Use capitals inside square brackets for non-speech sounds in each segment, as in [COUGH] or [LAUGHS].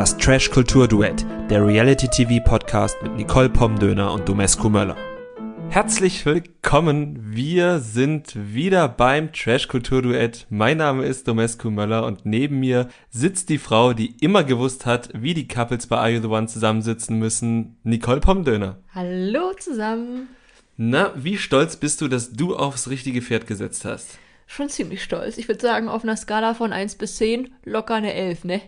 Das Trash Kultur Duett, der Reality TV Podcast mit Nicole Pomdöner und Domescu Möller. Herzlich willkommen. Wir sind wieder beim Trash Kultur Duett. Mein Name ist Domescu Möller und neben mir sitzt die Frau, die immer gewusst hat, wie die Couples bei Are You the One zusammensitzen müssen, Nicole Pomdöner. Hallo zusammen. Na, wie stolz bist du, dass du aufs richtige Pferd gesetzt hast? Schon ziemlich stolz. Ich würde sagen, auf einer Skala von 1 bis 10 locker eine 11, ne?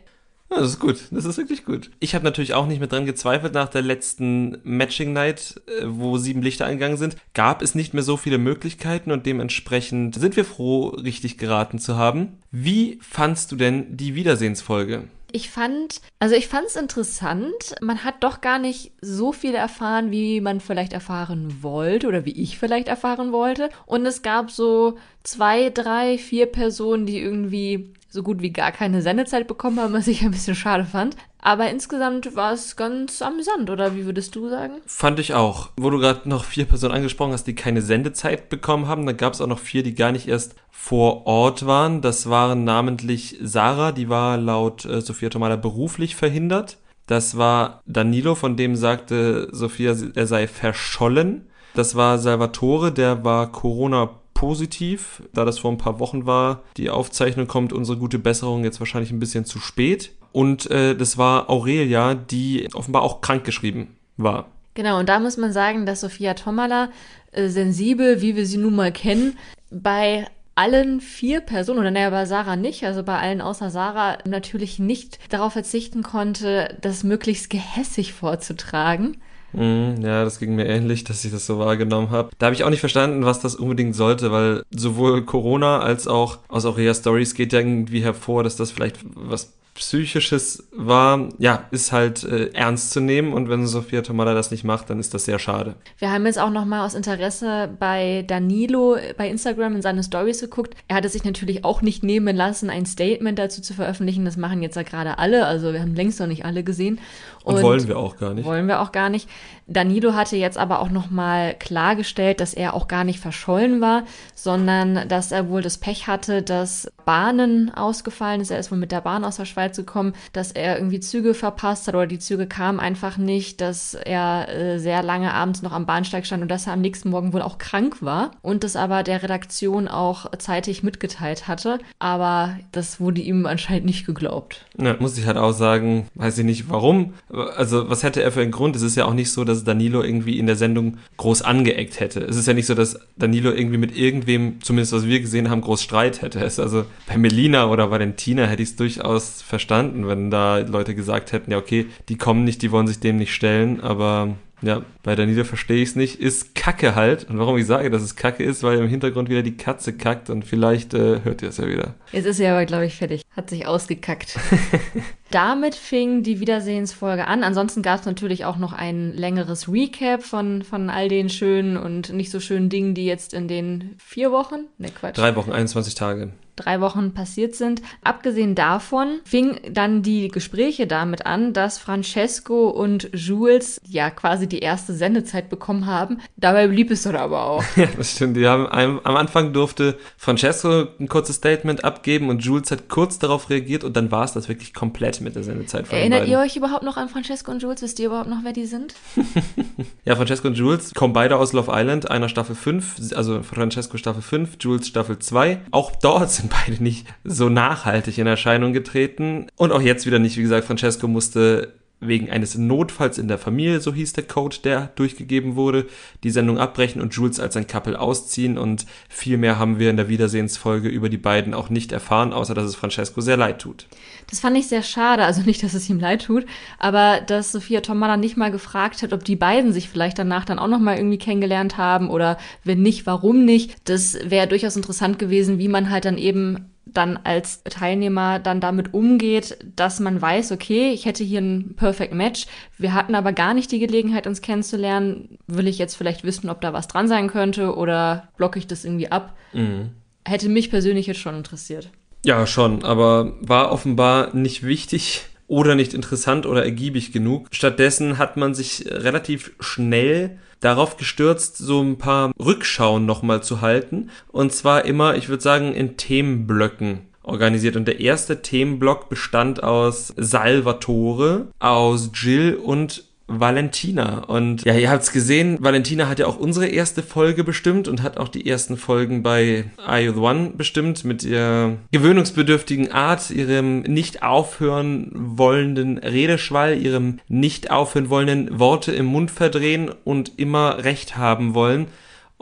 Das ist gut. Das ist wirklich gut. Ich habe natürlich auch nicht mehr dran gezweifelt nach der letzten Matching Night, äh, wo sieben Lichter eingegangen sind. Gab es nicht mehr so viele Möglichkeiten und dementsprechend sind wir froh, richtig geraten zu haben. Wie fandst du denn die Wiedersehensfolge? Ich fand, also ich fand es interessant. Man hat doch gar nicht so viel erfahren, wie man vielleicht erfahren wollte oder wie ich vielleicht erfahren wollte. Und es gab so zwei, drei, vier Personen, die irgendwie so gut wie gar keine Sendezeit bekommen haben, was ich ein bisschen schade fand. Aber insgesamt war es ganz amüsant, oder wie würdest du sagen? Fand ich auch. Wo du gerade noch vier Personen angesprochen hast, die keine Sendezeit bekommen haben, dann gab es auch noch vier, die gar nicht erst vor Ort waren. Das waren namentlich Sarah, die war laut äh, Sophia Tomala beruflich verhindert. Das war Danilo, von dem sagte Sophia, er sei verschollen. Das war Salvatore, der war Corona positiv, da das vor ein paar Wochen war. Die Aufzeichnung kommt unsere gute Besserung jetzt wahrscheinlich ein bisschen zu spät. Und äh, das war Aurelia, die offenbar auch krankgeschrieben war. Genau, und da muss man sagen, dass Sophia Tomala äh, sensibel, wie wir sie nun mal kennen, bei allen vier Personen, oder naja, bei Sarah nicht, also bei allen außer Sarah, natürlich nicht darauf verzichten konnte, das möglichst gehässig vorzutragen. Mm, ja, das ging mir ähnlich, dass ich das so wahrgenommen habe. Da habe ich auch nicht verstanden, was das unbedingt sollte, weil sowohl Corona als auch aus Aurea Stories geht ja irgendwie hervor, dass das vielleicht was Psychisches war, ja, ist halt äh, ernst zu nehmen und wenn Sophia Tomala das nicht macht, dann ist das sehr schade. Wir haben jetzt auch nochmal aus Interesse bei Danilo bei Instagram in seine Stories geguckt. Er hat es sich natürlich auch nicht nehmen lassen, ein Statement dazu zu veröffentlichen. Das machen jetzt ja gerade alle, also wir haben längst noch nicht alle gesehen. Und, und wollen wir auch gar nicht. Wollen wir auch gar nicht. Danilo hatte jetzt aber auch nochmal klargestellt, dass er auch gar nicht verschollen war, sondern dass er wohl das Pech hatte, dass Bahnen ausgefallen ist. Er ist wohl mit der Bahn aus der Schweiz gekommen, dass er irgendwie Züge verpasst hat oder die Züge kamen einfach nicht, dass er äh, sehr lange abends noch am Bahnsteig stand und dass er am nächsten Morgen wohl auch krank war und das aber der Redaktion auch zeitig mitgeteilt hatte. Aber das wurde ihm anscheinend nicht geglaubt. Ja, muss ich halt auch sagen, weiß ich nicht warum. Also, was hätte er für einen Grund? Es ist ja auch nicht so, dass Danilo irgendwie in der Sendung groß angeeckt hätte. Es ist ja nicht so, dass Danilo irgendwie mit irgendwem, zumindest was wir gesehen haben, groß Streit hätte. Es also bei Melina oder bei den Tina hätte ich es durchaus verstanden, wenn da Leute gesagt hätten, ja, okay, die kommen nicht, die wollen sich dem nicht stellen, aber ja, bei Danilo verstehe ich es nicht. Ist Kacke halt. Und warum ich sage, dass es Kacke ist, weil im Hintergrund wieder die Katze kackt und vielleicht äh, hört ihr es ja wieder. Jetzt ist sie aber, glaube ich, fertig. Hat sich ausgekackt. [LAUGHS] Damit fing die Wiedersehensfolge an. Ansonsten gab es natürlich auch noch ein längeres Recap von, von all den schönen und nicht so schönen Dingen, die jetzt in den vier Wochen, ne Quatsch. Drei Wochen, 21 Tage drei Wochen passiert sind. Abgesehen davon fing dann die Gespräche damit an, dass Francesco und Jules ja quasi die erste Sendezeit bekommen haben. Dabei blieb es dann aber auch. [LAUGHS] Ja, das stimmt. Die haben am Anfang durfte Francesco ein kurzes Statement abgeben und Jules hat kurz darauf reagiert und dann war es das wirklich komplett mit der Sendezeit von Erinnert ihr euch überhaupt noch an Francesco und Jules? Wisst ihr überhaupt noch, wer die sind? [LAUGHS] ja, Francesco und Jules kommen beide aus Love Island, einer Staffel 5, also Francesco Staffel 5, Jules Staffel 2. Auch dort sind beide nicht so nachhaltig in Erscheinung getreten. Und auch jetzt wieder nicht. Wie gesagt, Francesco musste wegen eines Notfalls in der Familie, so hieß der Code, der durchgegeben wurde, die Sendung abbrechen und Jules als ein Couple ausziehen und viel mehr haben wir in der Wiedersehensfolge über die beiden auch nicht erfahren, außer dass es Francesco sehr leid tut. Das fand ich sehr schade, also nicht, dass es ihm leid tut, aber dass Sophia Tomala nicht mal gefragt hat, ob die beiden sich vielleicht danach dann auch noch mal irgendwie kennengelernt haben oder wenn nicht, warum nicht. Das wäre durchaus interessant gewesen, wie man halt dann eben dann als Teilnehmer dann damit umgeht, dass man weiß, okay, ich hätte hier ein Perfect Match, wir hatten aber gar nicht die Gelegenheit, uns kennenzulernen, will ich jetzt vielleicht wissen, ob da was dran sein könnte oder blocke ich das irgendwie ab? Mhm. Hätte mich persönlich jetzt schon interessiert. Ja, schon, aber war offenbar nicht wichtig oder nicht interessant oder ergiebig genug. Stattdessen hat man sich relativ schnell darauf gestürzt, so ein paar Rückschauen nochmal zu halten. Und zwar immer, ich würde sagen, in Themenblöcken. organisiert. Und der erste Themenblock bestand aus Salvatore, aus Jill und Valentina. Und ja, ihr habt's gesehen, Valentina hat ja auch unsere erste Folge bestimmt und hat auch die ersten Folgen bei Are One bestimmt mit ihrer gewöhnungsbedürftigen Art, ihrem nicht aufhören wollenden Redeschwall, ihrem nicht aufhören wollenden Worte im Mund verdrehen und immer Recht haben wollen.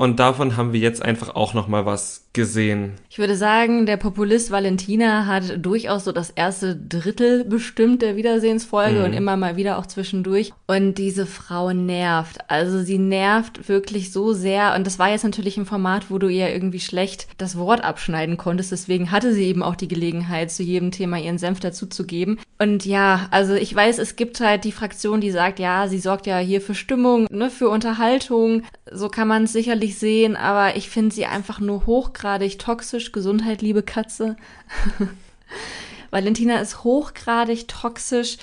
Und davon haben wir jetzt einfach auch noch mal was gesehen. Ich würde sagen, der Populist Valentina hat durchaus so das erste Drittel bestimmt der Wiedersehensfolge mhm. und immer mal wieder auch zwischendurch. Und diese Frau nervt. Also sie nervt wirklich so sehr. Und das war jetzt natürlich ein Format, wo du ihr irgendwie schlecht das Wort abschneiden konntest. Deswegen hatte sie eben auch die Gelegenheit, zu jedem Thema ihren Senf dazuzugeben. Und ja, also ich weiß, es gibt halt die Fraktion, die sagt, ja, sie sorgt ja hier für Stimmung, ne, für Unterhaltung. So kann man es sicherlich sehen. Aber ich finde sie einfach nur hoch hochgradig toxisch. Gesundheit, liebe Katze. [LAUGHS] Valentina ist hochgradig toxisch.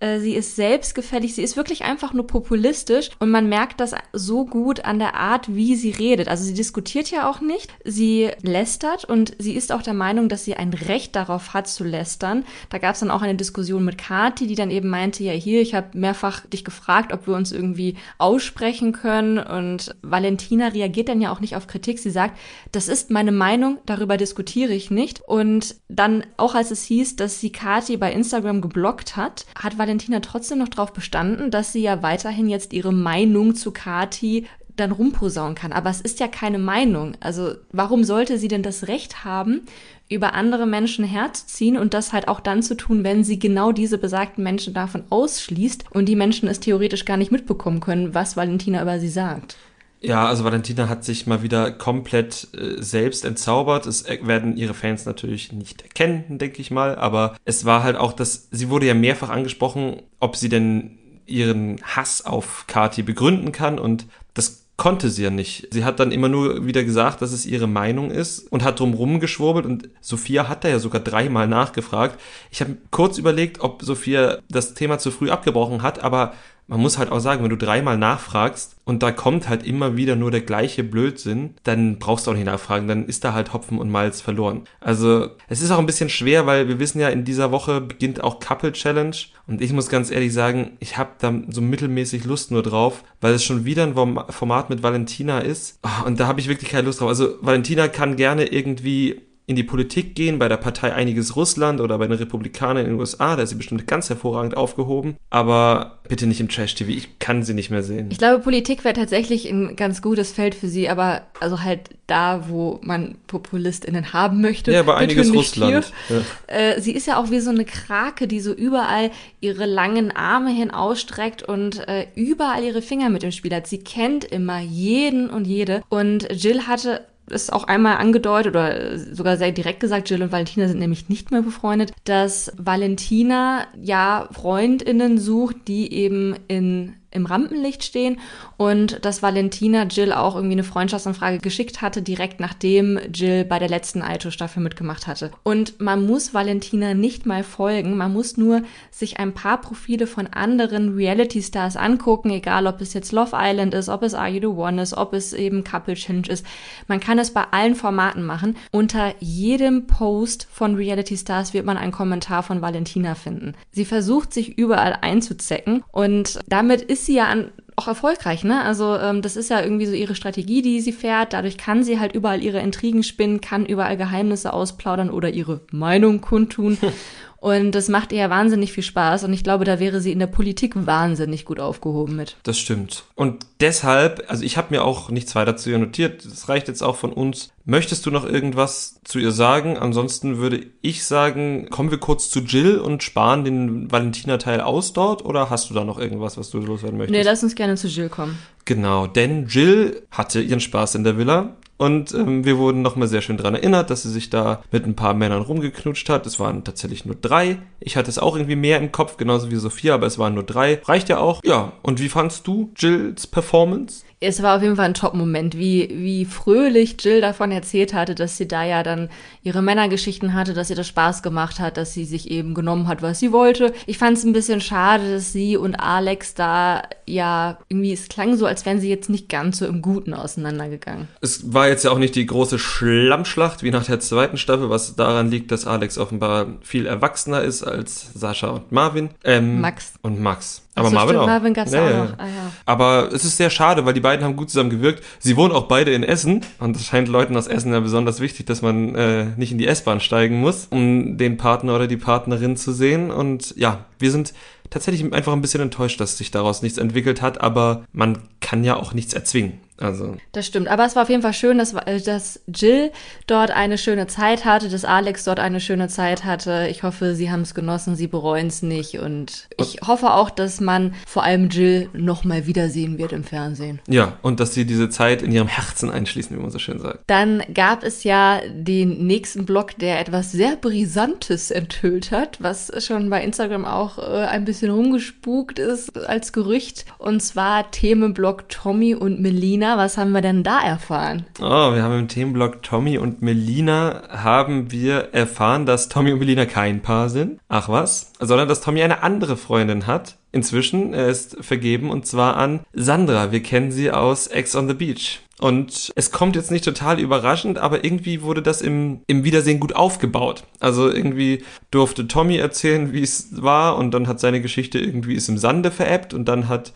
Äh, sie ist selbstgefällig, sie ist wirklich einfach nur populistisch und man merkt das so gut an der Art, wie sie redet. Also sie diskutiert ja auch nicht, sie lästert und sie ist auch der Meinung, dass sie ein Recht darauf hat zu lästern. Da gab es dann auch eine Diskussion mit Kati, die dann eben meinte, ja hier, ich habe mehrfach dich gefragt, ob wir uns irgendwie aussprechen können und Valentina reagiert dann ja auch nicht auf Kritik. Sie sagt, das ist meine Meinung, darüber diskutiere ich nicht. Und dann auch als es hieß, dass sie Kati bei Instagram geblockt hat, hat trotzdem noch darauf bestanden, dass sie ja weiterhin jetzt ihre Meinung zu Kati dann rumposaunen kann. Aber es ist ja keine Meinung. Also warum sollte sie denn das Recht haben, über andere Menschen herzuziehen und das halt auch dann zu tun, wenn sie genau diese besagten Menschen davon ausschließt und die Menschen es theoretisch gar nicht mitbekommen können, was Valentina über sie sagt. Ja, also Valentina hat sich mal wieder komplett äh, selbst entzaubert. Es äh, werden ihre Fans natürlich nicht erkennen, denke ich mal. Aber es war halt auch, dass sie wurde ja mehrfach angesprochen, ob sie denn ihren Hass auf Kati begründen kann und das konnte sie ja nicht. Sie hat dann immer nur wieder gesagt, dass es ihre Meinung ist und hat drum rumgeschwurbelt und Sophia hat da ja sogar dreimal nachgefragt. Ich habe kurz überlegt, ob Sophia das Thema zu früh abgebrochen hat, aber man muss halt auch sagen, wenn du dreimal nachfragst und da kommt halt immer wieder nur der gleiche Blödsinn, dann brauchst du auch nicht nachfragen, dann ist da halt Hopfen und Malz verloren. Also es ist auch ein bisschen schwer, weil wir wissen ja, in dieser Woche beginnt auch Couple Challenge und ich muss ganz ehrlich sagen, ich habe da so mittelmäßig Lust nur drauf, weil es schon wieder ein Format mit Valentina ist und da habe ich wirklich keine Lust drauf. Also Valentina kann gerne irgendwie in die Politik gehen, bei der Partei Einiges Russland oder bei den Republikanern in den USA, da ist sie bestimmt ganz hervorragend aufgehoben, aber bitte nicht im Trash-TV, ich kann sie nicht mehr sehen. Ich glaube, Politik wäre tatsächlich ein ganz gutes Feld für sie, aber also halt da, wo man PopulistInnen haben möchte. Ja, bei Einiges Russland. Ja. Äh, sie ist ja auch wie so eine Krake, die so überall ihre langen Arme hin ausstreckt und äh, überall ihre Finger mit im Spiel hat. Sie kennt immer jeden und jede und Jill hatte ist auch einmal angedeutet oder sogar sehr direkt gesagt, Jill und Valentina sind nämlich nicht mehr befreundet, dass Valentina ja Freundinnen sucht, die eben in im Rampenlicht stehen und dass Valentina Jill auch irgendwie eine Freundschaftsanfrage geschickt hatte, direkt nachdem Jill bei der letzten Aito-Staffel mitgemacht hatte. Und man muss Valentina nicht mal folgen, man muss nur sich ein paar Profile von anderen Reality-Stars angucken, egal ob es jetzt Love Island ist, ob es Are You The One ist, ob es eben Couple Change ist. Man kann es bei allen Formaten machen. Unter jedem Post von Reality-Stars wird man einen Kommentar von Valentina finden. Sie versucht sich überall einzuzecken und damit ist sie ja an, auch erfolgreich, ne? Also ähm, das ist ja irgendwie so ihre Strategie, die sie fährt. Dadurch kann sie halt überall ihre Intrigen spinnen, kann überall Geheimnisse ausplaudern oder ihre Meinung kundtun. [LAUGHS] Und das macht ihr ja wahnsinnig viel Spaß. Und ich glaube, da wäre sie in der Politik wahnsinnig gut aufgehoben mit. Das stimmt. Und deshalb, also ich habe mir auch nichts weiter zu ihr notiert. Das reicht jetzt auch von uns. Möchtest du noch irgendwas zu ihr sagen? Ansonsten würde ich sagen, kommen wir kurz zu Jill und sparen den Valentina-Teil aus dort? Oder hast du da noch irgendwas, was du loswerden möchtest? Nee, lass uns gerne zu Jill kommen. Genau, denn Jill hatte ihren Spaß in der Villa. Und ähm, wir wurden nochmal sehr schön dran erinnert, dass sie sich da mit ein paar Männern rumgeknutscht hat. Es waren tatsächlich nur drei. Ich hatte es auch irgendwie mehr im Kopf, genauso wie Sophia, aber es waren nur drei. Reicht ja auch. Ja, und wie fandst du Jills Performance? Es war auf jeden Fall ein Top-Moment, wie, wie fröhlich Jill davon erzählt hatte, dass sie da ja dann ihre Männergeschichten hatte, dass ihr das Spaß gemacht hat, dass sie sich eben genommen hat, was sie wollte. Ich fand es ein bisschen schade, dass sie und Alex da ja irgendwie, es klang so, als wären sie jetzt nicht ganz so im Guten auseinandergegangen. Es war jetzt ja auch nicht die große Schlammschlacht wie nach der zweiten Staffel, was daran liegt, dass Alex offenbar viel erwachsener ist als Sascha und Marvin. Ähm, Max. Und Max. Aber so, Marvin stimmt, auch. Marvin gab's Ja, auch noch. Ah, ja. Aber es ist sehr schade, weil die beiden haben gut zusammen gewirkt. Sie wohnen auch beide in Essen und es scheint Leuten aus Essen ja besonders wichtig, dass man äh, nicht in die S-Bahn steigen muss, um den Partner oder die Partnerin zu sehen. Und ja, wir sind tatsächlich einfach ein bisschen enttäuscht, dass sich daraus nichts entwickelt hat, aber man kann ja auch nichts erzwingen. Also, Das stimmt. Aber es war auf jeden Fall schön, dass, äh, dass Jill dort eine schöne Zeit hatte, dass Alex dort eine schöne Zeit hatte. Ich hoffe, sie haben es genossen, sie bereuen es nicht. Und ich hoffe auch, dass man vor allem Jill nochmal wiedersehen wird im Fernsehen. ja, und dass sie diese Zeit in ihrem Herzen einschließen, wie man so schön sagt. Dann gab es ja den nächsten Blog, der etwas sehr Brisantes enthüllt hat, was schon bei Instagram auch äh, ein bisschen rumgespukt ist als Gerücht. Und zwar Themenblog Tommy und Melina. Was haben wir denn da erfahren? Oh, wir haben im Themenblog Tommy und Melina haben wir erfahren, dass Tommy und Melina kein Paar sind. Ach was? Sondern dass Tommy eine andere Freundin hat. Inzwischen, er ist vergeben und zwar an Sandra. Wir kennen sie aus Ex on the Beach. Und es kommt jetzt nicht total überraschend, aber irgendwie wurde das im, im Wiedersehen gut aufgebaut. Also irgendwie durfte Tommy erzählen, wie es war und dann hat seine Geschichte irgendwie ist im Sande verebbt und dann hat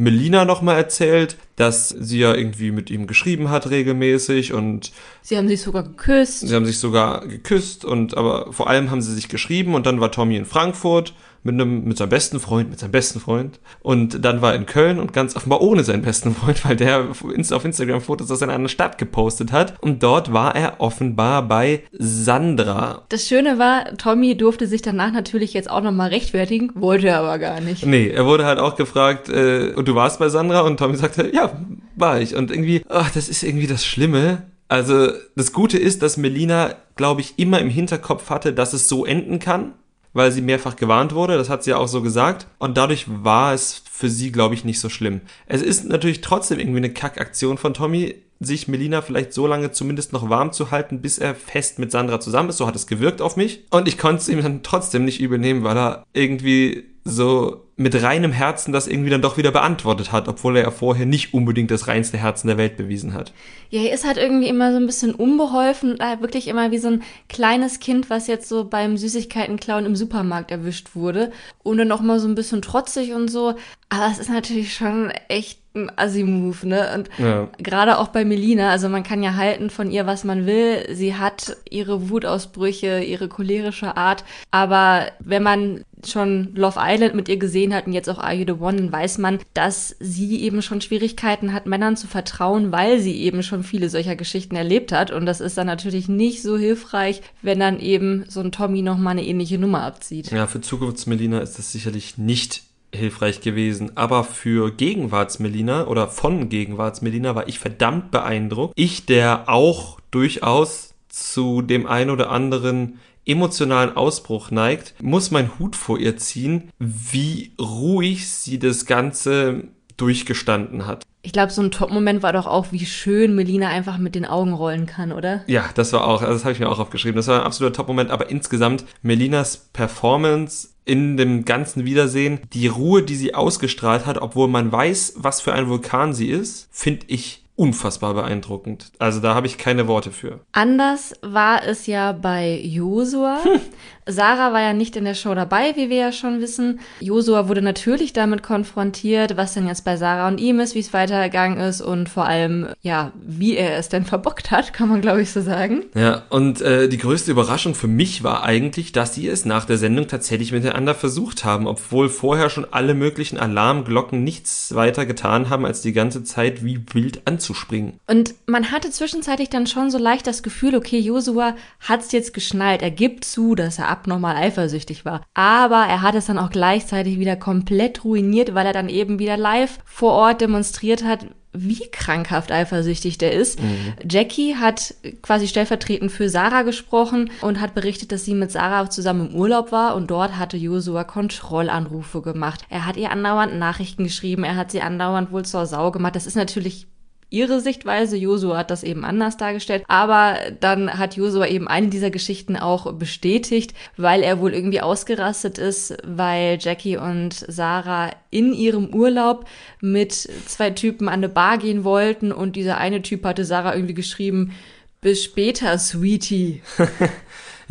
Melina nochmal erzählt, dass sie ja irgendwie mit ihm geschrieben hat regelmäßig und Sie haben sich sogar geküsst. sie haben sich sogar geküsst und aber vor allem haben sie sich geschrieben und dann war Tommy in Frankfurt mit einem mit seinem besten Freund, mit seinem besten Freund und dann war er in Köln und ganz offenbar ohne seinen besten Freund, weil der auf Instagram Fotos aus einer anderen Stadt gepostet hat und dort war er offenbar bei Sandra. Das Schöne war, Tommy durfte sich danach natürlich jetzt auch nochmal rechtfertigen, wollte er aber gar nicht. Nee, er wurde halt auch gefragt, äh, und du warst bei Sandra? Und Tommy sagte, ja, war ich. Und irgendwie, ach, das ist irgendwie das Schlimme. Also, das Gute ist, dass Melina, glaube ich, immer im Hinterkopf hatte, dass es so enden kann, weil sie mehrfach gewarnt wurde. Das hat sie ja auch so gesagt. Und dadurch war es für sie, glaube ich, nicht so schlimm. Es ist natürlich trotzdem irgendwie eine Kackaktion von Tommy, sich Melina vielleicht so lange zumindest noch warm zu halten, bis er fest mit Sandra zusammen ist. So hat es gewirkt auf mich. Und ich konnte es ihm dann trotzdem nicht übel nehmen, weil er irgendwie so mit reinem Herzen das irgendwie dann doch wieder beantwortet hat, obwohl er ja vorher nicht unbedingt das reinste Herzen der Welt bewiesen hat. Ja, er ist halt irgendwie immer so ein bisschen unbeholfen, äh, wirklich immer wie so ein kleines Kind, was jetzt so beim Süßigkeitenklauen im Supermarkt erwischt wurde. Und dann noch mal so ein bisschen trotzig und so. Aber es ist natürlich schon echt ein Assi-Move, ne? Und Ja. gerade auch bei Melina, also man kann ja halten von ihr, was man will. Sie hat ihre Wutausbrüche, ihre cholerische Art. Aber wenn man schon Love Island mit ihr gesehen und jetzt auch Are You the One, dann weiß man, dass sie eben schon Schwierigkeiten hat, Männern zu vertrauen, weil sie eben schon viele solcher Geschichten erlebt hat. Und das ist dann natürlich nicht so hilfreich, wenn dann eben so ein Tommy nochmal eine ähnliche Nummer abzieht. Ja, für Zukunftsmelina ist das sicherlich nicht hilfreich gewesen. Aber für Gegenwartsmelina oder von Gegenwartsmelina war ich verdammt beeindruckt. Ich, der auch durchaus zu dem ein oder anderen emotionalen Ausbruch neigt, muss mein Hut vor ihr ziehen, wie ruhig sie das Ganze durchgestanden hat. Ich glaube, so ein Top-Moment war doch auch, wie schön Melina einfach mit den Augen rollen kann, oder? Ja, das war auch, also das habe ich mir auch aufgeschrieben. Das war ein absoluter Top-Moment, aber insgesamt Melinas Performance in dem ganzen Wiedersehen, die Ruhe, die sie ausgestrahlt hat, obwohl man weiß, was für ein Vulkan sie ist, finde ich unfassbar beeindruckend. Also da habe ich keine Worte für. Anders war es ja bei Josua. [LAUGHS] Sarah war ja nicht in der Show dabei, wie wir ja schon wissen. Josua wurde natürlich damit konfrontiert, was denn jetzt bei Sarah und ihm ist, wie es weitergegangen ist und vor allem, ja, wie er es denn [LAUGHS] verbockt hat, kann man glaube ich so sagen. Ja, und äh, die größte Überraschung für mich war eigentlich, dass sie es nach der Sendung tatsächlich miteinander versucht haben, obwohl vorher schon alle möglichen Alarmglocken nichts weiter getan haben, als die ganze Zeit wie wild anzuspringen. Und man hatte zwischenzeitlich dann schon so leicht das Gefühl, okay, Josua hat's jetzt geschnallt. Er gibt zu, dass er abnormal eifersüchtig war. Aber er hat es dann auch gleichzeitig wieder komplett ruiniert, weil er dann eben wieder live vor Ort demonstriert hat, wie krankhaft eifersüchtig der ist. Mhm. Jackie hat quasi stellvertretend für Sarah gesprochen und hat berichtet, dass sie mit Sarah zusammen im Urlaub war und dort hatte Josua Kontrollanrufe gemacht. Er hat ihr andauernd Nachrichten geschrieben, er hat sie andauernd wohl zur Sau gemacht. Das ist natürlich ihre Sichtweise. Josua hat das eben anders dargestellt. Aber dann hat Josua eben eine dieser Geschichten auch bestätigt, weil er wohl irgendwie ausgerastet ist, weil Jackie und Sarah in ihrem Urlaub mit zwei Typen an eine Bar gehen wollten und dieser eine Typ hatte Sarah irgendwie geschrieben, bis später, Sweetie. [LAUGHS]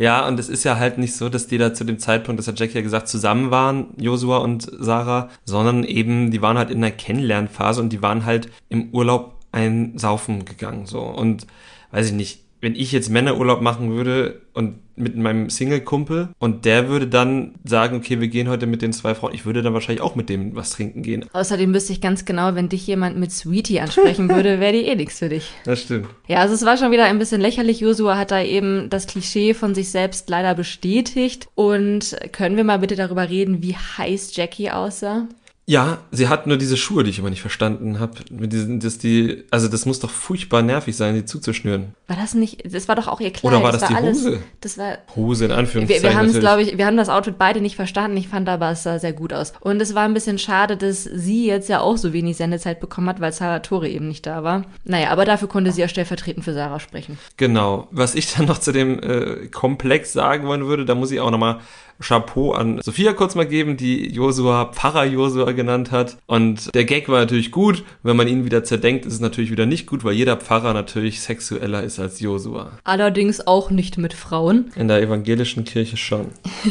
Ja, und es ist ja halt nicht so, dass die da zu dem Zeitpunkt, das hat Jackie ja gesagt, zusammen waren, Josua und Sarah, sondern eben, die waren halt in der Kennenlernphase und die waren halt im Urlaub ein Saufen gegangen, so. Und weiß ich nicht, wenn ich jetzt Männerurlaub machen würde und mit meinem Single-Kumpel und der würde dann sagen, okay, wir gehen heute mit den zwei Frauen, ich würde dann wahrscheinlich auch mit dem was trinken gehen. Außerdem wüsste ich ganz genau, wenn dich jemand mit Sweetie ansprechen [LAUGHS] würde, wäre die eh nichts für dich. Das stimmt. Ja, also es war schon wieder ein bisschen lächerlich. Josua hat da eben das Klischee von sich selbst leider bestätigt. Und können wir mal bitte darüber reden, wie heiß Jackie aussah? Ja, sie hat nur diese Schuhe, die ich immer nicht verstanden habe. Die, also das muss doch furchtbar nervig sein, die zuzuschnüren. War das nicht? Das war doch auch ihr Kleid. Oder war das, das die war alles, Hose? Das war Hose in Anführungszeichen. Wir, wir haben es, glaube ich, wir haben das Outfit beide nicht verstanden. Ich fand aber, es sah sehr gut aus. Und es war ein bisschen schade, dass sie jetzt ja auch so wenig Sendezeit bekommen hat, weil Salvatore eben nicht da war. Naja, aber dafür konnte sie ja stellvertretend für Sarah sprechen. Genau. Was ich dann noch zu dem äh, Komplex sagen wollen würde, da muss ich auch nochmal Chapeau an Sophia kurz mal geben, die Josua Pfarrer Josua genannt hat. Und der Gag war natürlich gut. Wenn man ihn wieder zerdenkt, ist es natürlich wieder nicht gut, weil jeder Pfarrer natürlich sexueller ist als Josua. Allerdings auch nicht mit Frauen. In der evangelischen Kirche schon.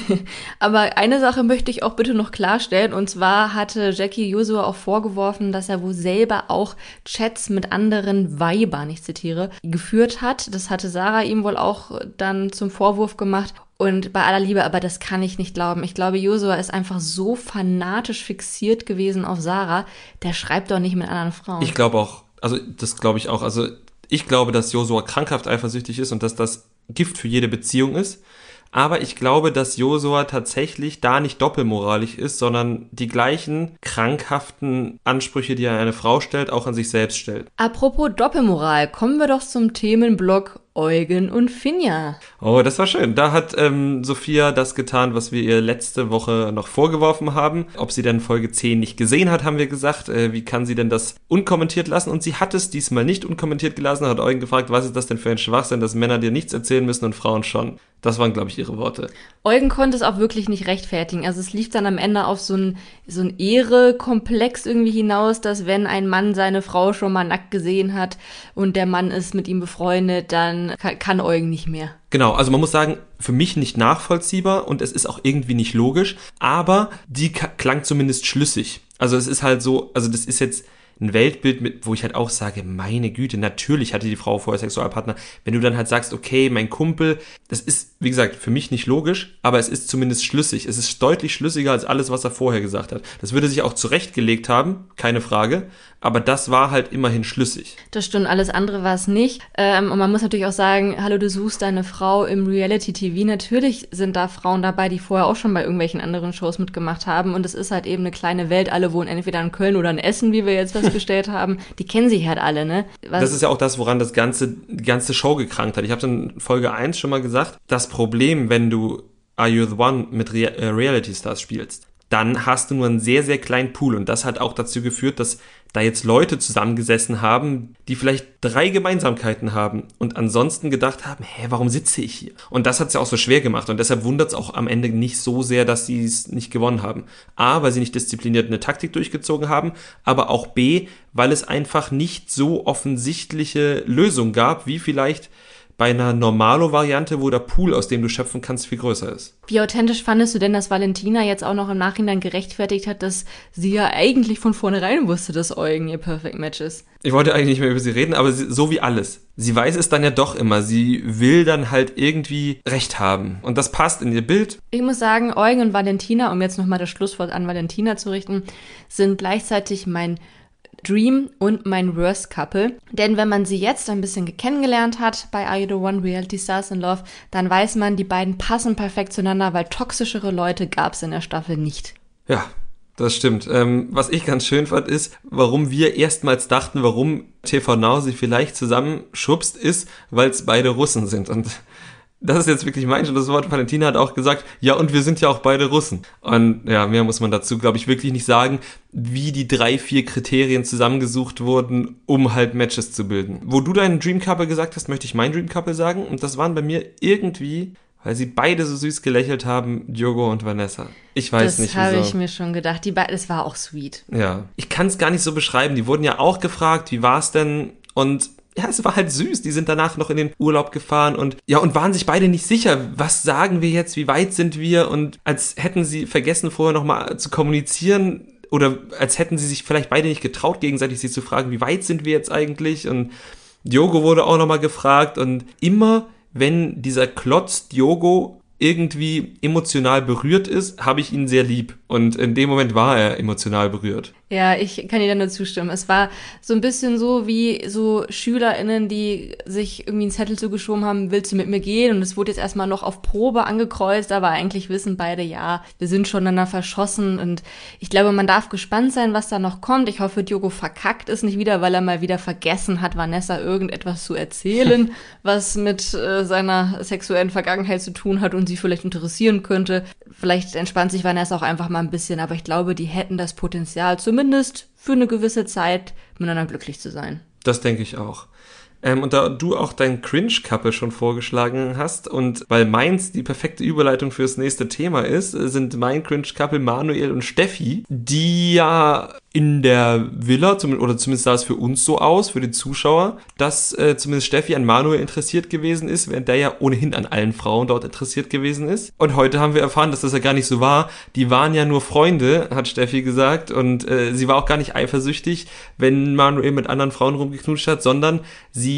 [LAUGHS] Aber eine Sache möchte ich auch bitte noch klarstellen. Und zwar hatte Jackie Josua auch vorgeworfen, dass er wohl selber auch Chats mit anderen Weibern, ich zitiere, geführt hat. Das hatte Sarah ihm wohl auch dann zum Vorwurf gemacht. Und bei aller Liebe, aber das kann ich nicht glauben. Ich glaube, Josua ist einfach so fanatisch fixiert gewesen auf Sarah, der schreibt doch nicht mit anderen Frauen. Ich glaube auch, also das glaube ich auch. Also ich glaube, dass Josua krankhaft eifersüchtig ist und dass das Gift für jede Beziehung ist. Aber ich glaube, dass Josua tatsächlich da nicht doppelmoralisch ist, sondern die gleichen krankhaften Ansprüche, die er an eine Frau stellt, auch an sich selbst stellt. Apropos Doppelmoral, kommen wir doch zum Themenblock Eugen und Finja. Oh, das war schön. Da hat ähm, Sophia das getan, was wir ihr letzte Woche noch vorgeworfen haben. Ob sie denn Folge 10 nicht gesehen hat, haben wir gesagt. Äh, wie kann sie denn das unkommentiert lassen? Und sie hat es diesmal nicht unkommentiert gelassen, hat Eugen gefragt, was ist das denn für ein Schwachsinn, dass Männer dir nichts erzählen müssen und Frauen schon. Das waren, glaube ich, ihre Worte. Eugen konnte es auch wirklich nicht rechtfertigen. Also es lief dann am Ende auf so ein, so ein Ehre-Komplex irgendwie hinaus, dass wenn ein Mann seine Frau schon mal nackt gesehen hat und der Mann ist mit ihm befreundet, dann kann, Eugen nicht mehr. Genau, also man muss sagen, für mich nicht nachvollziehbar und es ist auch irgendwie nicht logisch, aber die klang zumindest schlüssig. Also es ist halt so, also das ist jetzt ein Weltbild mit, wo ich halt auch sage, meine Güte, natürlich hatte die Frau vorher Sexualpartner. Wenn du dann halt sagst, okay, mein Kumpel, das ist, wie gesagt, für mich nicht logisch, aber es ist zumindest schlüssig. Es ist deutlich schlüssiger als alles, was er vorher gesagt hat. Das würde sich auch zurechtgelegt haben, keine Frage, aber das war halt immerhin schlüssig. Das stimmt, alles andere war es nicht. Ähm, und man muss natürlich auch sagen, hallo, du suchst deine Frau im Reality-TV. Natürlich sind da Frauen dabei, die vorher auch schon bei irgendwelchen anderen Shows mitgemacht haben. Und es ist halt eben eine kleine Welt. Alle wohnen entweder in Köln oder in Essen, wie wir jetzt festgestellt [LAUGHS] haben. Die kennen sich halt alle, ne? Was das ist ja auch das, woran das ganze, die ganze Show gekrankt hat. Ich habe in Folge 1 schon mal gesagt, das Problem, wenn du Are You the One mit Re äh, Reality Stars spielst, dann hast du nur einen sehr, sehr kleinen Pool. Und das hat auch dazu geführt, dass da jetzt Leute zusammengesessen haben, die vielleicht drei Gemeinsamkeiten haben und ansonsten gedacht haben, hä, warum sitze ich hier? Und das hat es ja auch so schwer gemacht und deshalb wundert es auch am Ende nicht so sehr, dass sie es nicht gewonnen haben. A, weil sie nicht diszipliniert eine Taktik durchgezogen haben, aber auch B, weil es einfach nicht so offensichtliche Lösungen gab, wie vielleicht bei einer Normalo-Variante, wo der Pool, aus dem du schöpfen kannst, viel größer ist. Wie authentisch fandest du denn, dass Valentina jetzt auch noch im Nachhinein gerechtfertigt hat, dass sie ja eigentlich von vornherein wusste, dass Eugen ihr Perfect Match ist? Ich wollte eigentlich nicht mehr über sie reden, aber sie, so wie alles. Sie weiß es dann ja doch immer. Sie will dann halt irgendwie Recht haben. Und das passt in ihr Bild. Ich muss sagen, Eugen und Valentina, um jetzt nochmal das Schlusswort an Valentina zu richten, sind gleichzeitig mein Dream und mein Worst Couple. Denn wenn man sie jetzt ein bisschen kennengelernt hat bei You The One Reality Stars in Love, dann weiß man, die beiden passen perfekt zueinander, weil toxischere Leute gab es in der Staffel nicht. Ja, Das stimmt. Ähm, was ich ganz schön fand, ist, warum wir erstmals dachten, warum TV Now sie vielleicht zusammenschubst, ist, weil es beide Russen sind. Und das ist jetzt wirklich mein Schlusswort. Valentina hat auch gesagt, ja, und wir sind ja auch beide Russen. Und ja, mehr muss man dazu, glaube ich, wirklich nicht sagen, wie die drei, vier Kriterien zusammengesucht wurden, um halt Matches zu bilden. Wo du deinen Dream Couple gesagt hast, möchte ich mein Dream Couple sagen. Und das waren bei mir irgendwie weil sie beide so süß gelächelt haben, Diogo und Vanessa. Ich weiß das nicht. Das habe ich mir schon gedacht. Die beiden, das war auch sweet. Ja. Ich kann es gar nicht so beschreiben. Die wurden ja auch gefragt, wie war es denn? Und ja, es war halt süß. Die sind danach noch in den Urlaub gefahren und ja, und waren sich beide nicht sicher, was sagen wir jetzt, wie weit sind wir und als hätten sie vergessen, vorher nochmal zu kommunizieren oder als hätten sie sich vielleicht beide nicht getraut, gegenseitig sich zu fragen, wie weit sind wir jetzt eigentlich und Diogo wurde auch nochmal gefragt und immer wenn dieser Klotz Diogo irgendwie emotional berührt ist, habe ich ihn sehr lieb. Und in dem Moment war er emotional berührt. Ja, ich kann dir da nur zustimmen. Es war so ein bisschen so wie so SchülerInnen, die sich irgendwie einen Zettel zugeschoben haben, willst du mit mir gehen? Und es wurde jetzt erstmal noch auf Probe angekreuzt, aber eigentlich wissen beide, ja, wir sind schon einander verschossen. Und ich glaube, man darf gespannt sein, was da noch kommt. Ich hoffe, Diogo verkackt es nicht wieder, weil er mal wieder vergessen hat, Vanessa irgendetwas zu erzählen, [LAUGHS] was mit äh, seiner sexuellen Vergangenheit zu tun hat und sie vielleicht interessieren könnte. Vielleicht entspannt sich Vanessa auch einfach mal ein bisschen, aber ich glaube, die hätten das Potenzial, zumindest für eine gewisse Zeit miteinander glücklich zu sein. Das denke ich auch. Ähm, und da du auch dein Cringe-Couple schon vorgeschlagen hast und weil meins die perfekte Überleitung fürs nächste Thema ist, sind mein Cringe-Couple Manuel und Steffi, die ja in der Villa, oder zumindest sah es für uns so aus, für den Zuschauer, dass äh, zumindest Steffi an Manuel interessiert gewesen ist, während der ja ohnehin an allen Frauen dort interessiert gewesen ist. Und heute haben wir erfahren, dass das ja gar nicht so war. Die waren ja nur Freunde, hat Steffi gesagt, und äh, sie war auch gar nicht eifersüchtig, wenn Manuel mit anderen Frauen rumgeknutscht hat, sondern sie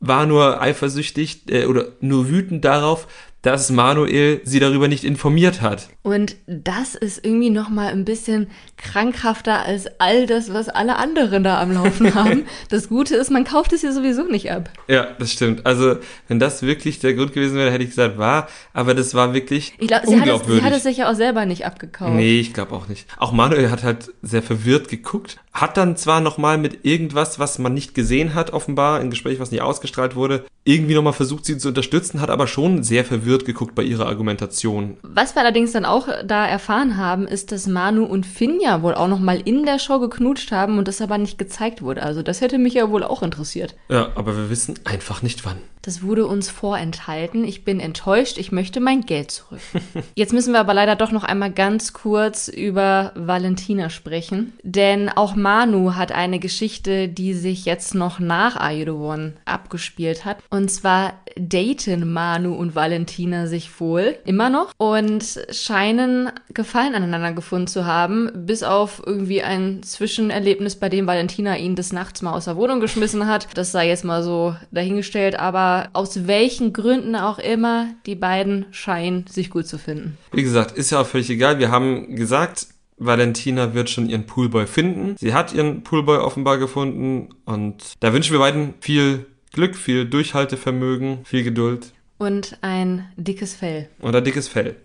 war nur eifersüchtig äh, oder nur wütend darauf, dass Manuel sie darüber nicht informiert hat. Und das ist irgendwie noch mal ein bisschen krankhafter als all das, was alle anderen da am Laufen [LAUGHS] haben. das Gute ist, man kauft es ja sowieso nicht ab. Ja, das stimmt. Also, wenn das wirklich der Grund gewesen wäre, hätte ich gesagt, war, aber das war wirklich ich glaub, sie unglaubwürdig. Hat es, sie hat es sich ja auch selber nicht abgekauft. Nee, ich glaube auch nicht. Auch Manuel hat halt sehr verwirrt geguckt, hat dann zwar noch mal mit irgendwas, was man nicht gesehen hat, offenbar, im Gespräch, was nicht ausgestrahlt wurde, irgendwie noch mal versucht, sie zu unterstützen, hat aber schon sehr verwirrt geguckt bei ihrer Argumentation. Was wir allerdings dann auch da erfahren haben, ist, dass Manu und Finja wohl auch noch mal in der Show geknutscht haben und das aber nicht gezeigt wurde. Also das hätte mich ja wohl auch interessiert. Ja, aber wir wissen einfach nicht wann. Das wurde uns vorenthalten. Ich bin enttäuscht. Ich möchte mein Geld zurück. [LAUGHS] Jetzt müssen wir aber leider doch noch einmal ganz kurz über Valentina sprechen. Denn auch Manu hat eine Geschichte, die sich jetzt noch nach One abgespielt hat. Und zwar daten Manu und Valentina sich wohl immer noch und scheinen Gefallen aneinander gefunden zu haben, bis auf irgendwie ein Zwischenerlebnis, bei dem Valentina ihn des Nachts mal aus der Wohnung geschmissen hat. Das sei jetzt mal so dahingestellt, aber aus welchen Gründen auch immer, die beiden scheinen sich gut zu finden. Wie gesagt, ist ja auch völlig egal. Wir haben gesagt, Valentina wird schon ihren Poolboy finden. Sie hat ihren Poolboy offenbar gefunden und da wünschen wir beiden viel Glück, viel Durchhaltevermögen, viel Geduld. Und ein dickes Fell. Und ein dickes Fell.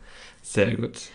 Sehr gut.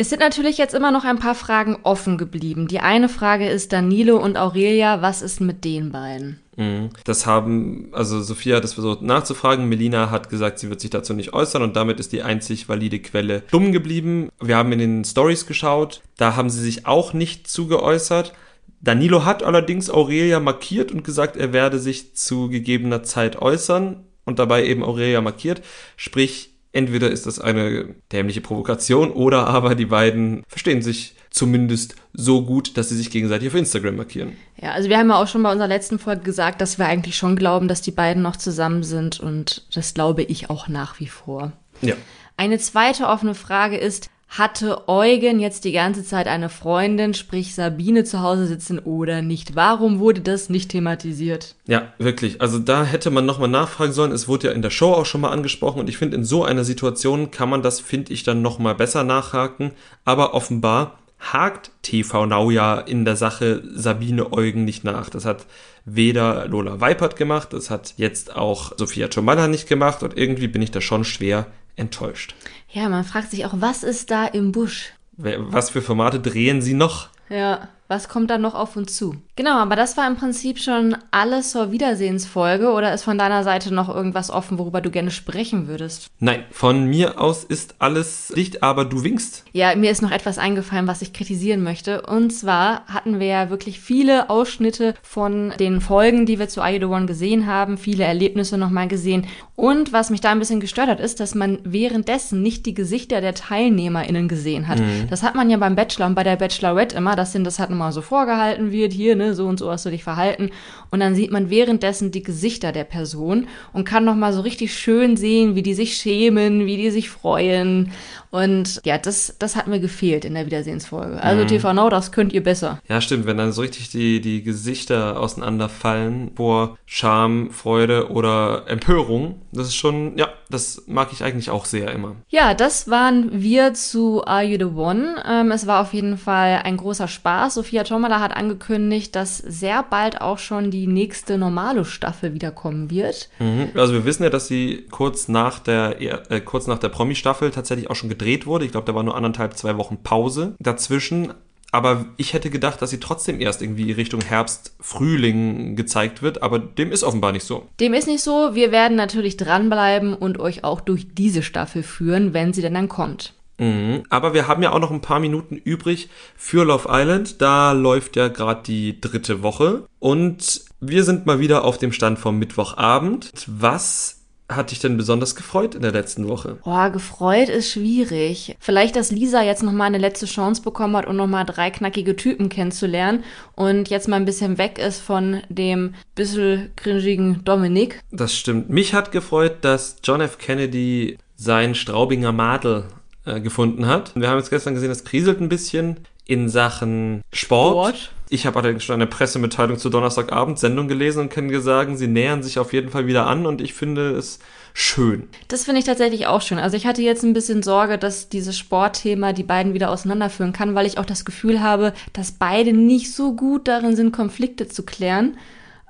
Es sind natürlich jetzt immer noch ein paar Fragen offen geblieben. Die eine Frage ist Danilo und Aurelia, was ist mit den beiden? Mhm. Das haben, also Sophia hat es versucht nachzufragen. Melina hat gesagt, sie wird sich dazu nicht äußern und damit ist die einzig valide Quelle dumm geblieben. Wir haben in den Stories geschaut, da haben sie sich auch nicht zugeäußert. Danilo hat allerdings Aurelia markiert und gesagt, er werde sich zu gegebener Zeit äußern und dabei eben Aurelia markiert. Sprich, Entweder ist das eine dämliche Provokation oder aber die beiden verstehen sich zumindest so gut, dass sie sich gegenseitig auf Instagram markieren. Ja, also wir haben ja auch schon bei unserer letzten Folge gesagt, dass wir eigentlich schon glauben, dass die beiden noch zusammen sind und das glaube ich auch nach wie vor. Ja. Eine zweite offene Frage ist, hatte Eugen jetzt die ganze Zeit eine Freundin, sprich Sabine zu Hause sitzen oder nicht? Warum wurde das nicht thematisiert? Ja, wirklich. Also da hätte man nochmal nachfragen sollen. Es wurde ja in der Show auch schon mal angesprochen und ich finde, in so einer Situation kann man das, finde ich, dann nochmal besser nachhaken. Aber offenbar hakt TV Now ja in der Sache Sabine Eugen nicht nach. Das hat weder Lola Weipert gemacht, das hat jetzt auch Sophia Tomalla nicht gemacht und irgendwie bin ich da schon schwer enttäuscht. Ja, man fragt sich auch, was ist da im Busch? Was für Formate drehen sie noch? Ja, was kommt da noch auf uns zu? Genau, aber das war im Prinzip schon alles zur Wiedersehensfolge oder ist von deiner Seite noch irgendwas offen, worüber du gerne sprechen würdest? Nein, von mir aus ist alles dicht, aber du winkst. Ja, mir ist noch etwas eingefallen, was ich kritisieren möchte. Und zwar hatten wir ja wirklich viele Ausschnitte von den Folgen, die wir zu I One gesehen haben, viele Erlebnisse nochmal gesehen. Und was mich da ein bisschen gestört hat, ist, dass man währenddessen nicht die Gesichter der TeilnehmerInnen gesehen hat. Mhm. Das hat man ja beim Bachelor und bei der Bachelorette immer, dass ihnen das halt nochmal so vorgehalten wird, hier, ne, so und so hast du dich verhalten. Und dann sieht man währenddessen die Gesichter der Person und kann nochmal so richtig schön sehen, wie die sich schämen, wie die sich freuen. Und ja, das, das hat mir gefehlt in der Wiedersehensfolge. Also mhm. TV Now, das könnt ihr besser. Ja, stimmt, wenn dann so richtig die, die Gesichter auseinanderfallen vor Scham, Freude oder Empörung, das ist schon, ja, das mag ich eigentlich auch sehr immer. Ja, das waren wir zu Are You the One. Ähm, es war auf jeden Fall ein großer Spaß. Sophia Tomala hat angekündigt, dass sehr bald auch schon die nächste normale Staffel wiederkommen wird. Mhm. Also wir wissen ja, dass sie kurz nach der, äh, kurz nach der Promi-Staffel tatsächlich auch schon gedreht wurde. Ich glaube, da war nur anderthalb, zwei Wochen Pause dazwischen. Aber ich hätte gedacht, dass sie trotzdem erst irgendwie Richtung Herbst, Frühling gezeigt wird, aber dem ist offenbar nicht so. Dem ist nicht so. Wir werden natürlich dranbleiben und euch auch durch diese Staffel führen, wenn sie denn dann kommt. Mhm. Aber wir haben ja auch noch ein paar Minuten übrig für Love Island. Da läuft ja gerade die dritte Woche. Und wir sind mal wieder auf dem Stand vom Mittwochabend. Was hat dich denn besonders gefreut in der letzten Woche? Boah, gefreut ist schwierig. Vielleicht, dass Lisa jetzt nochmal eine letzte Chance bekommen hat, um nochmal drei knackige Typen kennenzulernen und jetzt mal ein bisschen weg ist von dem bisschen cringigen Dominik. Das stimmt. Mich hat gefreut, dass John F. Kennedy sein Straubinger Madel äh, gefunden hat. Wir haben jetzt gestern gesehen, das kriselt ein bisschen in Sachen Sport. Sport. Ich habe allerdings schon eine Pressemitteilung zur Donnerstagabend Sendung gelesen und kann sagen, sie nähern sich auf jeden Fall wieder an und ich finde es schön. Das finde ich tatsächlich auch schön. Also ich hatte jetzt ein bisschen Sorge, dass dieses Sportthema die beiden wieder auseinanderführen kann, weil ich auch das Gefühl habe, dass beide nicht so gut darin sind, Konflikte zu klären.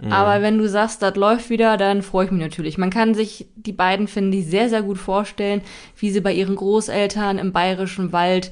Mhm. Aber wenn du sagst, das läuft wieder, dann freue ich mich natürlich. Man kann sich die beiden, finde ich, sehr, sehr gut vorstellen, wie sie bei ihren Großeltern im bayerischen Wald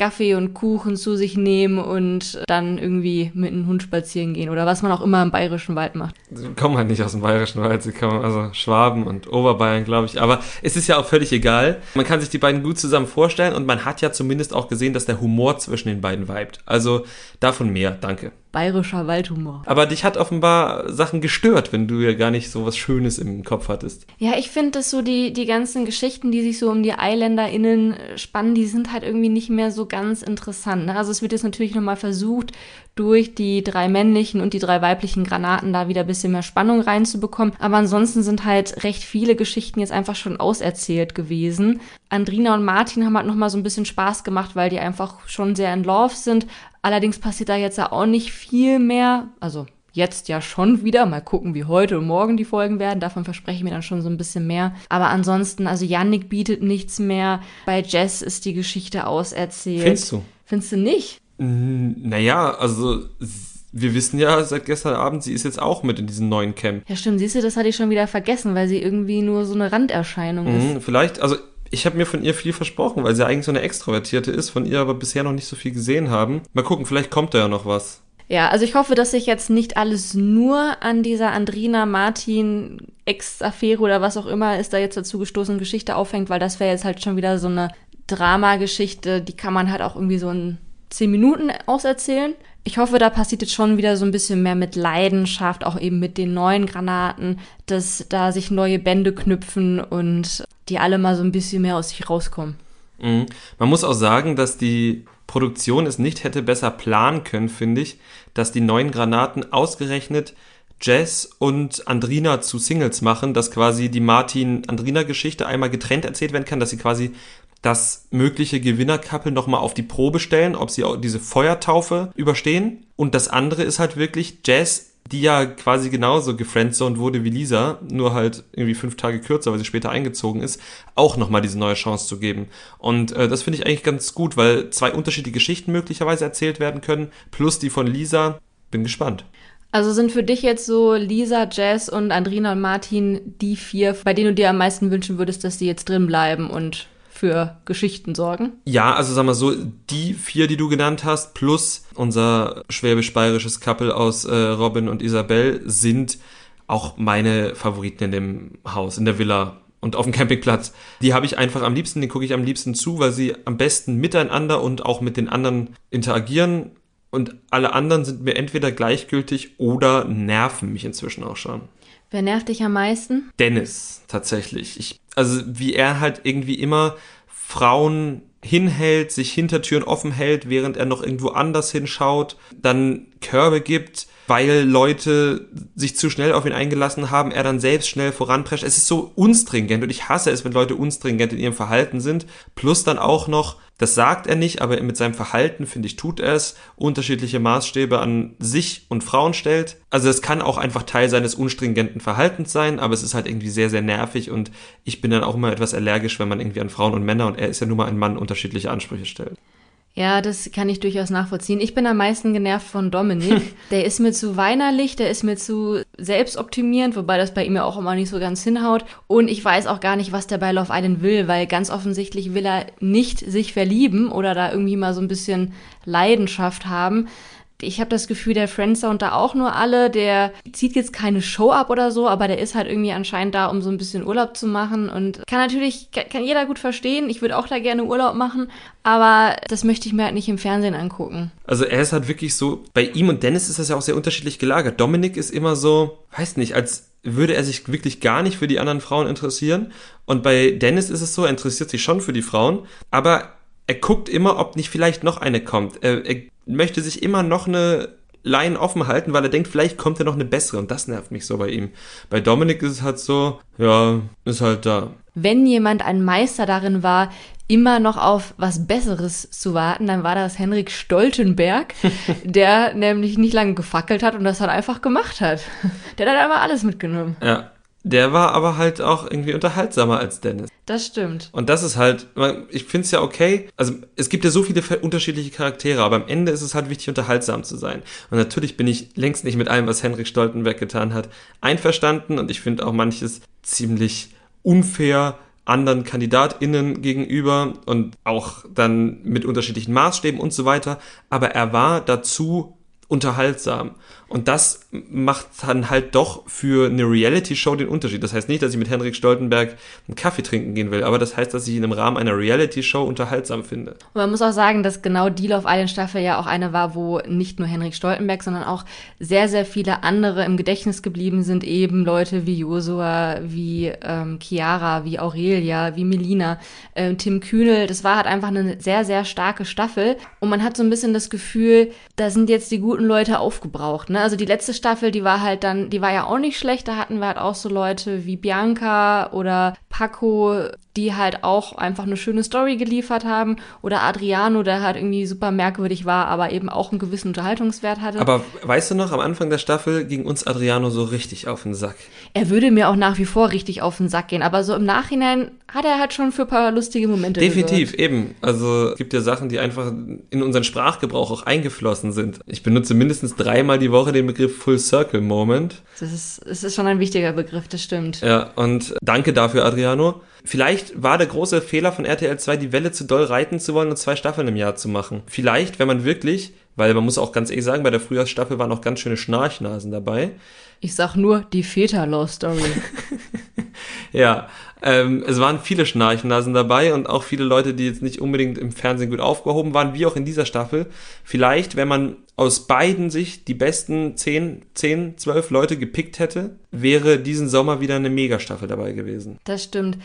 Kaffee und Kuchen zu sich nehmen und dann irgendwie mit einem Hund spazieren gehen oder was man auch immer im bayerischen Wald macht. Sie kommen halt nicht aus dem bayerischen Wald, sie kommen also Schwaben und Oberbayern, glaube ich. Aber es ist ja auch völlig egal. Man kann sich die beiden gut zusammen vorstellen und man hat ja zumindest auch gesehen, dass der Humor zwischen den beiden weibt. Also davon mehr, danke bayerischer Waldhumor. Aber dich hat offenbar Sachen gestört, wenn du ja gar nicht so was Schönes im Kopf hattest. Ja, ich finde, dass so die, die ganzen Geschichten, die sich so um die EiländerInnen spannen, die sind halt irgendwie nicht mehr so ganz interessant. Ne? Also es wird jetzt natürlich nochmal versucht, durch die drei männlichen und die drei weiblichen Granaten da wieder ein bisschen mehr Spannung reinzubekommen. Aber ansonsten sind halt recht viele Geschichten jetzt einfach schon auserzählt gewesen. Andrina und Martin haben halt nochmal so ein bisschen Spaß gemacht, weil die einfach schon sehr in Love sind. Allerdings passiert da jetzt ja auch nicht viel mehr. Also jetzt ja schon wieder. Mal gucken, wie heute und morgen die Folgen werden. Davon verspreche ich mir dann schon so ein bisschen mehr. Aber ansonsten, also Yannick bietet nichts mehr. Bei Jess ist die Geschichte auserzählt. Findest du? Findest du nicht? Naja, also wir wissen ja seit gestern Abend, sie ist jetzt auch mit in diesem neuen Camp. Ja, stimmt. Siehst du, das hatte ich schon wieder vergessen, weil sie irgendwie nur so eine Randerscheinung mhm, ist. Vielleicht, also ich habe mir von ihr viel versprochen, weil sie eigentlich so eine Extrovertierte ist, von ihr aber bisher noch nicht so viel gesehen haben. Mal gucken, vielleicht kommt da ja noch was. Ja, also ich hoffe, dass sich jetzt nicht alles nur an dieser Andrina Martin Ex-Affäre oder was auch immer ist da jetzt dazu gestoßen Geschichte aufhängt, weil das wäre jetzt halt schon wieder so eine Dramageschichte, die kann man halt auch irgendwie so in zehn Minuten auserzählen. Ich hoffe, da passiert jetzt schon wieder so ein bisschen mehr mit Leidenschaft, auch eben mit den neuen Granaten, dass da sich neue Bände knüpfen und die alle mal so ein bisschen mehr aus sich rauskommen. Mhm. Man muss auch sagen, dass die Produktion es nicht hätte besser planen können, finde ich, dass die neuen Granaten ausgerechnet Jess und Andrina zu Singles machen, dass quasi die Martin-Andrina-Geschichte einmal getrennt erzählt werden kann, dass sie quasi das mögliche Gewinnerkappel nochmal auf die Probe stellen, ob sie auch diese Feuertaufe überstehen. Und das andere ist halt wirklich Jazz, die ja quasi genauso gefriendzoned wurde wie Lisa, nur halt irgendwie fünf Tage kürzer, weil sie später eingezogen ist, auch nochmal diese neue Chance zu geben. Und äh, das finde ich eigentlich ganz gut, weil zwei unterschiedliche Geschichten möglicherweise erzählt werden können, plus die von Lisa. Bin gespannt. Also sind für dich jetzt so Lisa, Jess und Andrina und Martin die vier, bei denen du dir am meisten wünschen würdest, dass die jetzt drin bleiben und für Geschichten sorgen. Ja, also sag mal so, die vier, die du genannt hast, plus unser schwäbisch-bayerisches Couple aus äh, Robin und Isabel sind auch meine Favoriten in dem Haus, in der Villa und auf dem Campingplatz. Die habe ich einfach am liebsten, den gucke ich am liebsten zu, weil sie am besten miteinander und auch mit den anderen interagieren. Und alle anderen sind mir entweder gleichgültig oder nerven mich inzwischen auch schon. Wer nervt dich am meisten? Dennis, tatsächlich. Ich, also wie er halt irgendwie immer Frauen hinhält, sich Hintertüren offen hält, während er noch irgendwo anders hinschaut, dann Körbe gibt, weil Leute sich zu schnell auf ihn eingelassen haben, er dann selbst schnell voranprescht. Es ist so unstringent und ich hasse es, wenn Leute unstringent in ihrem Verhalten sind. Plus dann auch noch, das sagt er nicht, aber mit seinem Verhalten, finde ich, tut er es, unterschiedliche Maßstäbe an sich und Frauen stellt. Also es kann auch einfach Teil seines unstringenten Verhaltens sein, aber es ist halt irgendwie sehr, sehr nervig und ich bin dann auch immer etwas allergisch, wenn man irgendwie an Frauen und Männer und er ist ja nun mal ein Mann unterschiedliche Ansprüche stellt. Ja, das kann ich durchaus nachvollziehen. Ich bin am meisten genervt von Dominik. [LAUGHS] Der ist mir zu weinerlich, der ist mir zu selbstoptimierend, wobei das bei ihm ja auch immer nicht so ganz hinhaut. Und ich weiß auch gar nicht, was der bei Love Island will, weil ganz offensichtlich will er nicht sich verlieben oder da irgendwie mal so ein bisschen Leidenschaft haben ich habe das Gefühl, der Friendsound da auch nur alle, der zieht jetzt keine Show ab oder so, aber der ist halt irgendwie anscheinend da, um so ein bisschen Urlaub zu machen und kann natürlich, kann jeder gut verstehen. Ich würde auch da gerne Urlaub machen, aber das möchte ich mir halt nicht im Fernsehen angucken. Also er ist halt wirklich so, bei ihm und Dennis ist das ja auch sehr unterschiedlich gelagert. Dominik ist immer so, weiß nicht, als würde er sich wirklich gar nicht für die anderen Frauen interessieren. Und bei Dennis ist es so, er interessiert sich schon für die Frauen, aber er guckt immer, ob nicht vielleicht noch eine kommt. Er, er möchte sich immer noch eine Line offen halten, weil er denkt, vielleicht kommt ja noch eine bessere und das nervt mich so bei ihm. Bei Dominik ist es halt so, ja, ist halt da. Wenn jemand ein Meister darin war, immer noch auf was Besseres zu warten, dann war das Henrik Stoltenberg, [LAUGHS] der nämlich nicht lange gefackelt hat und das halt einfach gemacht hat. Der hat einfach alles mitgenommen. Ja, der war aber halt auch irgendwie unterhaltsamer als Dennis. Das stimmt. Und das ist halt, ich finde es ja okay. Also es gibt ja so viele unterschiedliche Charaktere, aber am Ende ist es halt wichtig, unterhaltsam zu sein. Und natürlich bin ich längst nicht mit allem, was Henrik Stoltenberg getan hat, einverstanden. Und ich finde auch manches ziemlich unfair anderen KandidatInnen gegenüber und auch dann mit unterschiedlichen Maßstäben und so weiter. Aber er war dazu unterhaltsam. Und das macht dann halt doch für eine Reality-Show den Unterschied. Das heißt nicht, dass ich mit Henrik Stoltenberg einen Kaffee trinken gehen will, aber das heißt, dass ich ihn im Rahmen einer Reality-Show unterhaltsam finde. Und man muss auch sagen, dass genau die Love Island Staffel ja auch eine war, wo nicht nur Henrik Stoltenberg, sondern auch sehr, sehr viele andere im Gedächtnis geblieben sind. Eben Leute wie Josua, wie ähm, Chiara, wie Aurelia, wie Melina, äh, Tim Kühnel. Das war halt einfach eine sehr, sehr starke Staffel. Und man hat so ein bisschen das Gefühl, da sind jetzt die guten Leute aufgebraucht. Ne? Also die letzte Staffel, die war halt dann, die war ja auch nicht schlecht. Da hatten wir halt auch so Leute wie Bianca oder Paco, die halt auch einfach eine schöne Story geliefert haben. Oder Adriano, der halt irgendwie super merkwürdig war, aber eben auch einen gewissen Unterhaltungswert hatte. Aber weißt du noch, am Anfang der Staffel ging uns Adriano so richtig auf den Sack. Er würde mir auch nach wie vor richtig auf den Sack gehen, aber so im Nachhinein hat er halt schon für ein paar lustige Momente Definitiv, gesorgt. eben. Also es gibt ja Sachen, die einfach in unseren Sprachgebrauch auch eingeflossen sind. Ich benutze mindestens dreimal die Woche den Begriff Full Circle Moment. Das ist, das ist schon ein wichtiger Begriff, das stimmt. Ja, und danke dafür, Adriano. Vielleicht war der große Fehler von RTL 2, die Welle zu doll reiten zu wollen und zwei Staffeln im Jahr zu machen. Vielleicht, wenn man wirklich, weil man muss auch ganz ehrlich sagen, bei der Frühjahrsstaffel waren auch ganz schöne Schnarchnasen dabei. Ich sag nur die Väter-Law-Story. [LAUGHS] ja, ähm, es waren viele Schnarchnasen dabei und auch viele Leute, die jetzt nicht unbedingt im Fernsehen gut aufgehoben waren, wie auch in dieser Staffel. Vielleicht, wenn man aus beiden sich die besten 10, 10, 12 Leute gepickt hätte, wäre diesen Sommer wieder eine Megastaffel dabei gewesen. Das stimmt.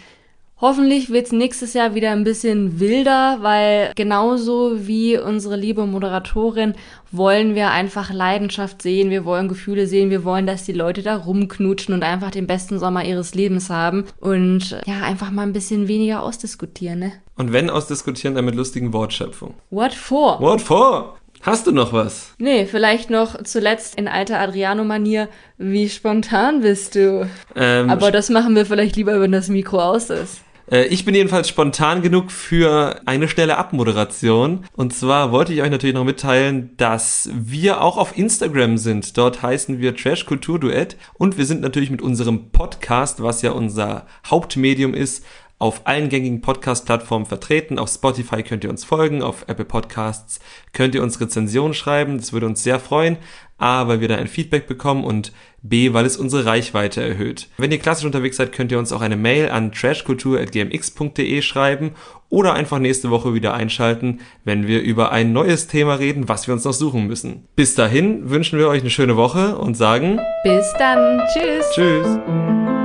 Hoffentlich wird's nächstes Jahr wieder ein bisschen wilder, weil genauso wie unsere liebe Moderatorin wollen wir einfach Leidenschaft sehen, wir wollen Gefühle sehen, wir wollen, dass die Leute da rumknutschen und einfach den besten Sommer ihres Lebens haben und ja, einfach mal ein bisschen weniger ausdiskutieren, ne? Und wenn ausdiskutieren, dann mit lustigen Wortschöpfung. What for? What for? Hast du noch was? Nee, vielleicht noch zuletzt in alter Adriano-Manier. Wie spontan bist du? Ähm, Aber das machen wir vielleicht lieber, wenn das Mikro aus ist. Äh, ich bin jedenfalls spontan genug für eine schnelle Abmoderation. Und zwar wollte ich euch natürlich noch mitteilen, dass wir auch auf Instagram sind. Dort heißen wir Trash Kultur Duett. Und wir sind natürlich mit unserem Podcast, was ja unser Hauptmedium ist, auf allen gängigen Podcast-Plattformen vertreten. Auf Spotify könnt ihr uns folgen, auf Apple Podcasts könnt ihr uns Rezensionen schreiben. Das würde uns sehr freuen. A, weil wir da ein Feedback bekommen und B, weil es unsere Reichweite erhöht. Wenn ihr klassisch unterwegs seid, könnt ihr uns auch eine Mail an trashkultur.gmx.de schreiben oder einfach nächste Woche wieder einschalten, wenn wir über ein neues Thema reden, was wir uns noch suchen müssen. Bis dahin wünschen wir euch eine schöne Woche und sagen Bis dann. Tschüss. Tschüss.